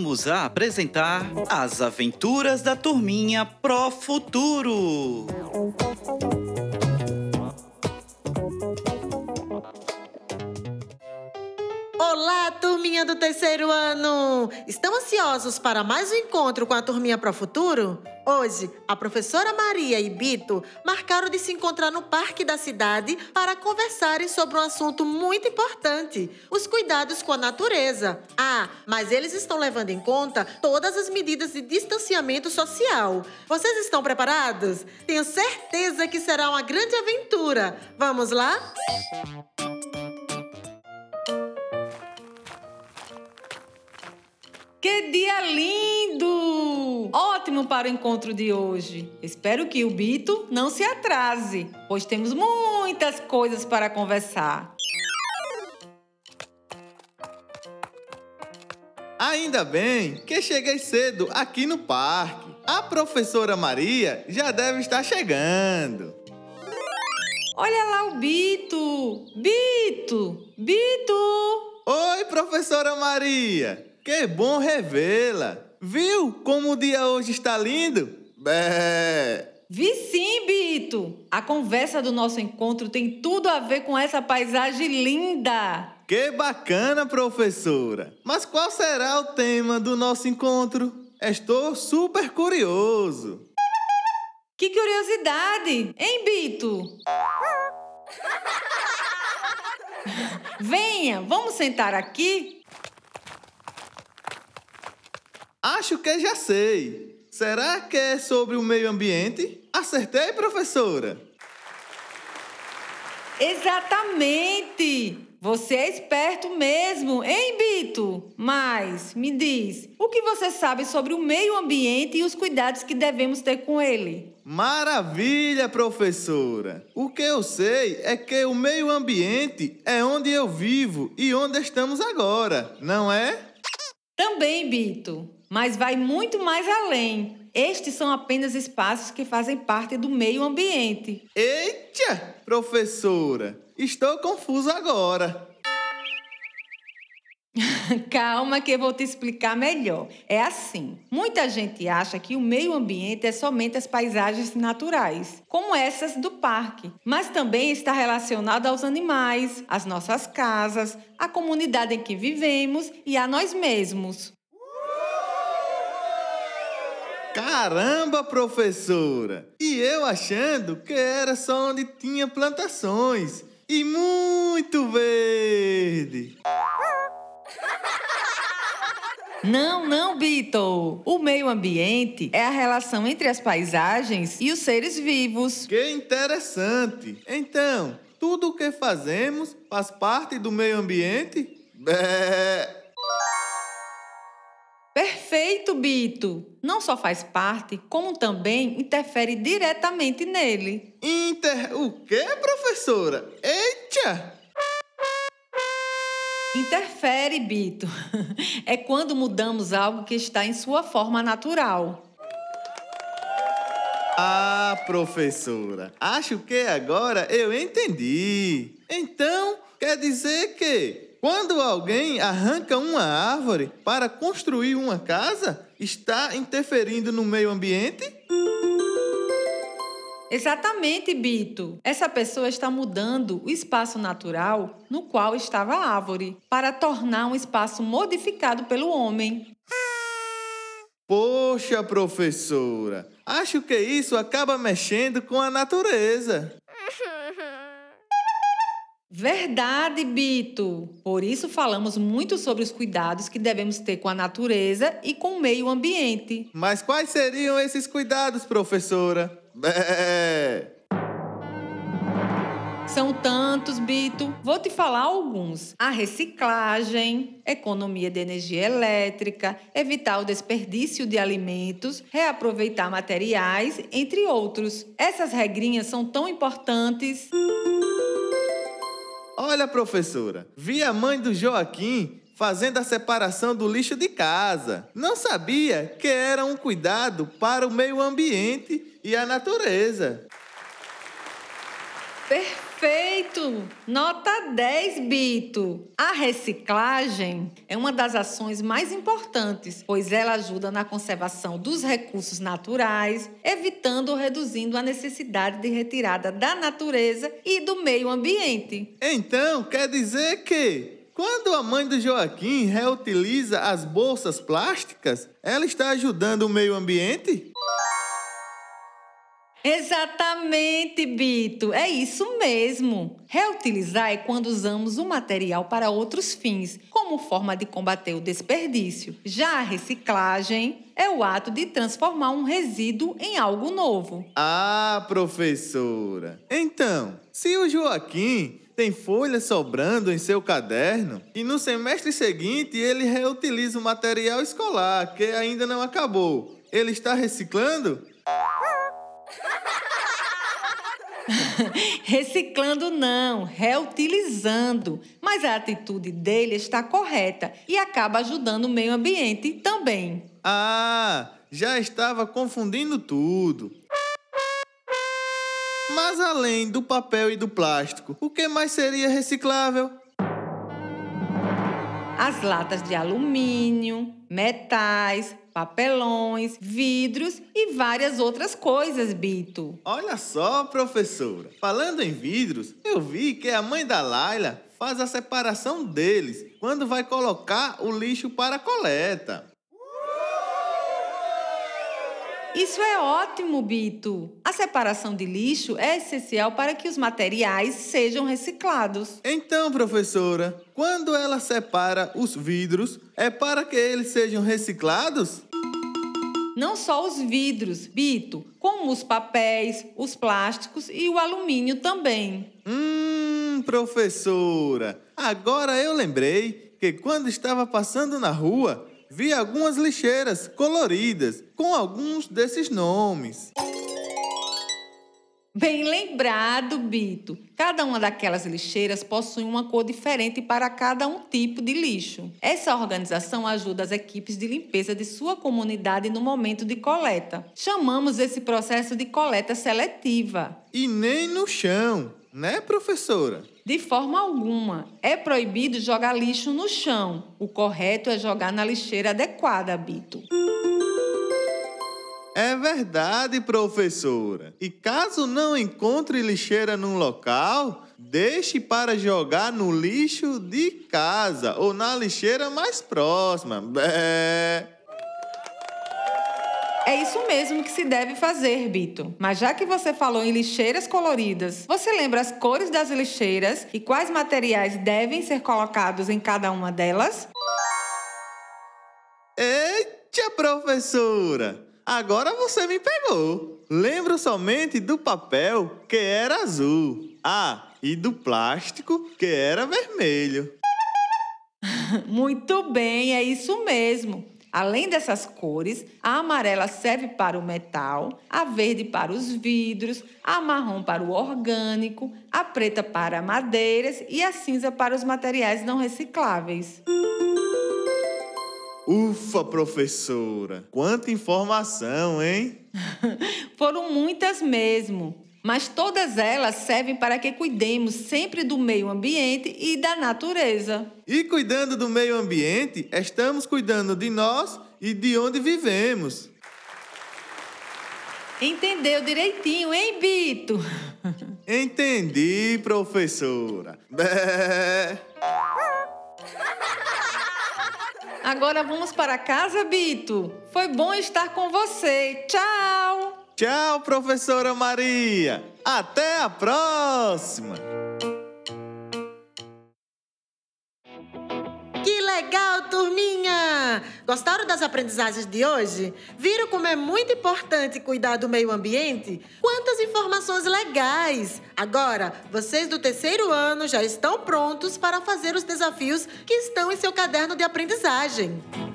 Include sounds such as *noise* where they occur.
voltamos a apresentar As Aventuras da Turminha Pro Futuro. Turminha do terceiro ano! Estão ansiosos para mais um encontro com a turminha Pro Futuro? Hoje, a professora Maria e Bito marcaram de se encontrar no parque da cidade para conversarem sobre um assunto muito importante: os cuidados com a natureza. Ah, mas eles estão levando em conta todas as medidas de distanciamento social. Vocês estão preparados? Tenho certeza que será uma grande aventura. Vamos lá? Que dia lindo! Ótimo para o encontro de hoje. Espero que o Bito não se atrase, pois temos muitas coisas para conversar. Ainda bem que cheguei cedo aqui no parque. A professora Maria já deve estar chegando. Olha lá o Bito! Bito! Bito! Oi, professora Maria! Que bom revê-la! Viu como o dia hoje está lindo? Bé! Vi sim, Bito! A conversa do nosso encontro tem tudo a ver com essa paisagem linda! Que bacana, professora! Mas qual será o tema do nosso encontro? Estou super curioso! Que curiosidade, hein, Bito? *laughs* Venha, vamos sentar aqui? Acho que já sei. Será que é sobre o meio ambiente? Acertei, professora? Exatamente! Você é esperto mesmo, hein, Bito? Mas, me diz, o que você sabe sobre o meio ambiente e os cuidados que devemos ter com ele? Maravilha, professora! O que eu sei é que o meio ambiente é onde eu vivo e onde estamos agora, não é? Também, Bito, mas vai muito mais além. Estes são apenas espaços que fazem parte do meio ambiente. Eita, professora! Estou confuso agora. *laughs* Calma que eu vou te explicar melhor. É assim: muita gente acha que o meio ambiente é somente as paisagens naturais, como essas do parque, mas também está relacionado aos animais, às nossas casas, à comunidade em que vivemos e a nós mesmos. Caramba, professora! E eu achando que era só onde tinha plantações e muito verde. Não, não, Beetle. O meio ambiente é a relação entre as paisagens e os seres vivos. Que interessante! Então, tudo o que fazemos faz parte do meio ambiente? Bé. Perfeito, Bito. Não só faz parte, como também interfere diretamente nele. Inter. O quê, professora? Eita! Interfere, Bito. *laughs* É quando mudamos algo que está em sua forma natural. Ah, professora, acho que agora eu entendi. Então, quer dizer que quando alguém arranca uma árvore para construir uma casa, está interferindo no meio ambiente? Exatamente, Bito. Essa pessoa está mudando o espaço natural no qual estava a árvore para tornar um espaço modificado pelo homem. Poxa, professora, acho que isso acaba mexendo com a natureza. Verdade, Bito. Por isso falamos muito sobre os cuidados que devemos ter com a natureza e com o meio ambiente. Mas quais seriam esses cuidados, professora? Bé. *laughs* São tantos, Bito. Vou te falar alguns: a reciclagem, economia de energia elétrica, evitar o desperdício de alimentos, reaproveitar materiais, entre outros. Essas regrinhas são tão importantes. Olha, professora, vi a mãe do Joaquim fazendo a separação do lixo de casa. Não sabia que era um cuidado para o meio ambiente e a natureza. Perfeito! Perfeito! Nota 10, Bito. A reciclagem é uma das ações mais importantes, pois ela ajuda na conservação dos recursos naturais, evitando ou reduzindo a necessidade de retirada da natureza e do meio ambiente. Então, quer dizer que quando a mãe do Joaquim reutiliza as bolsas plásticas, ela está ajudando o meio ambiente? Exatamente, Bito. É isso mesmo. Reutilizar é quando usamos o material para outros fins, como forma de combater o desperdício. Já a reciclagem é o ato de transformar um resíduo em algo novo. Ah, professora. Então, se o Joaquim tem folhas sobrando em seu caderno e no semestre seguinte ele reutiliza o material escolar que ainda não acabou, ele está reciclando? *laughs* Reciclando não, reutilizando. Mas a atitude dele está correta e acaba ajudando o meio ambiente também. Ah, já estava confundindo tudo. Mas além do papel e do plástico, o que mais seria reciclável? As latas de alumínio, metais, papelões, vidros e várias outras coisas, Bito. Olha só, professora. Falando em vidros, eu vi que a mãe da Laila faz a separação deles quando vai colocar o lixo para coleta. Isso é ótimo, Bito. A separação de lixo é essencial para que os materiais sejam reciclados. Então, professora, quando ela separa os vidros, é para que eles sejam reciclados? Não só os vidros, Bito, como os papéis, os plásticos e o alumínio também. Hum, professora, agora eu lembrei que quando estava passando na rua, vi algumas lixeiras coloridas com alguns desses nomes. Bem lembrado, Bito. Cada uma daquelas lixeiras possui uma cor diferente para cada um tipo de lixo. Essa organização ajuda as equipes de limpeza de sua comunidade no momento de coleta. Chamamos esse processo de coleta seletiva. E nem no chão, né, professora? De forma alguma. É proibido jogar lixo no chão. O correto é jogar na lixeira adequada, Bito. É verdade, professora. E caso não encontre lixeira num local, deixe para jogar no lixo de casa ou na lixeira mais próxima. Bé. *laughs* É isso mesmo que se deve fazer, Bito. Mas já que você falou em lixeiras coloridas, você lembra as cores das lixeiras e quais materiais devem ser colocados em cada uma delas? Eita, professora! Agora você me pegou. Lembro somente do papel, que era azul. Ah, e do plástico, que era vermelho. *laughs* Muito bem, é isso mesmo. Além dessas cores, a amarela serve para o metal, a verde para os vidros, a marrom para o orgânico, a preta para madeiras e a cinza para os materiais não recicláveis. Ufa, professora! Quanta informação, hein? *laughs* Foram muitas mesmo. Mas todas elas servem para que cuidemos sempre do meio ambiente e da natureza. E cuidando do meio ambiente, estamos cuidando de nós e de onde vivemos. Entendeu direitinho, hein, Bito? *laughs* Entendi, professora. Bé. Agora vamos para casa, Bito. Foi bom estar com você. Tchau! Tchau, professora Maria. Até a próxima. Que legal, turminha! Gostaram das aprendizagens de hoje? Viram como é muito importante cuidar do meio ambiente? Quantas informações legais! Agora, vocês do terceiro ano já estão prontos para fazer os desafios que estão em seu caderno de aprendizagem.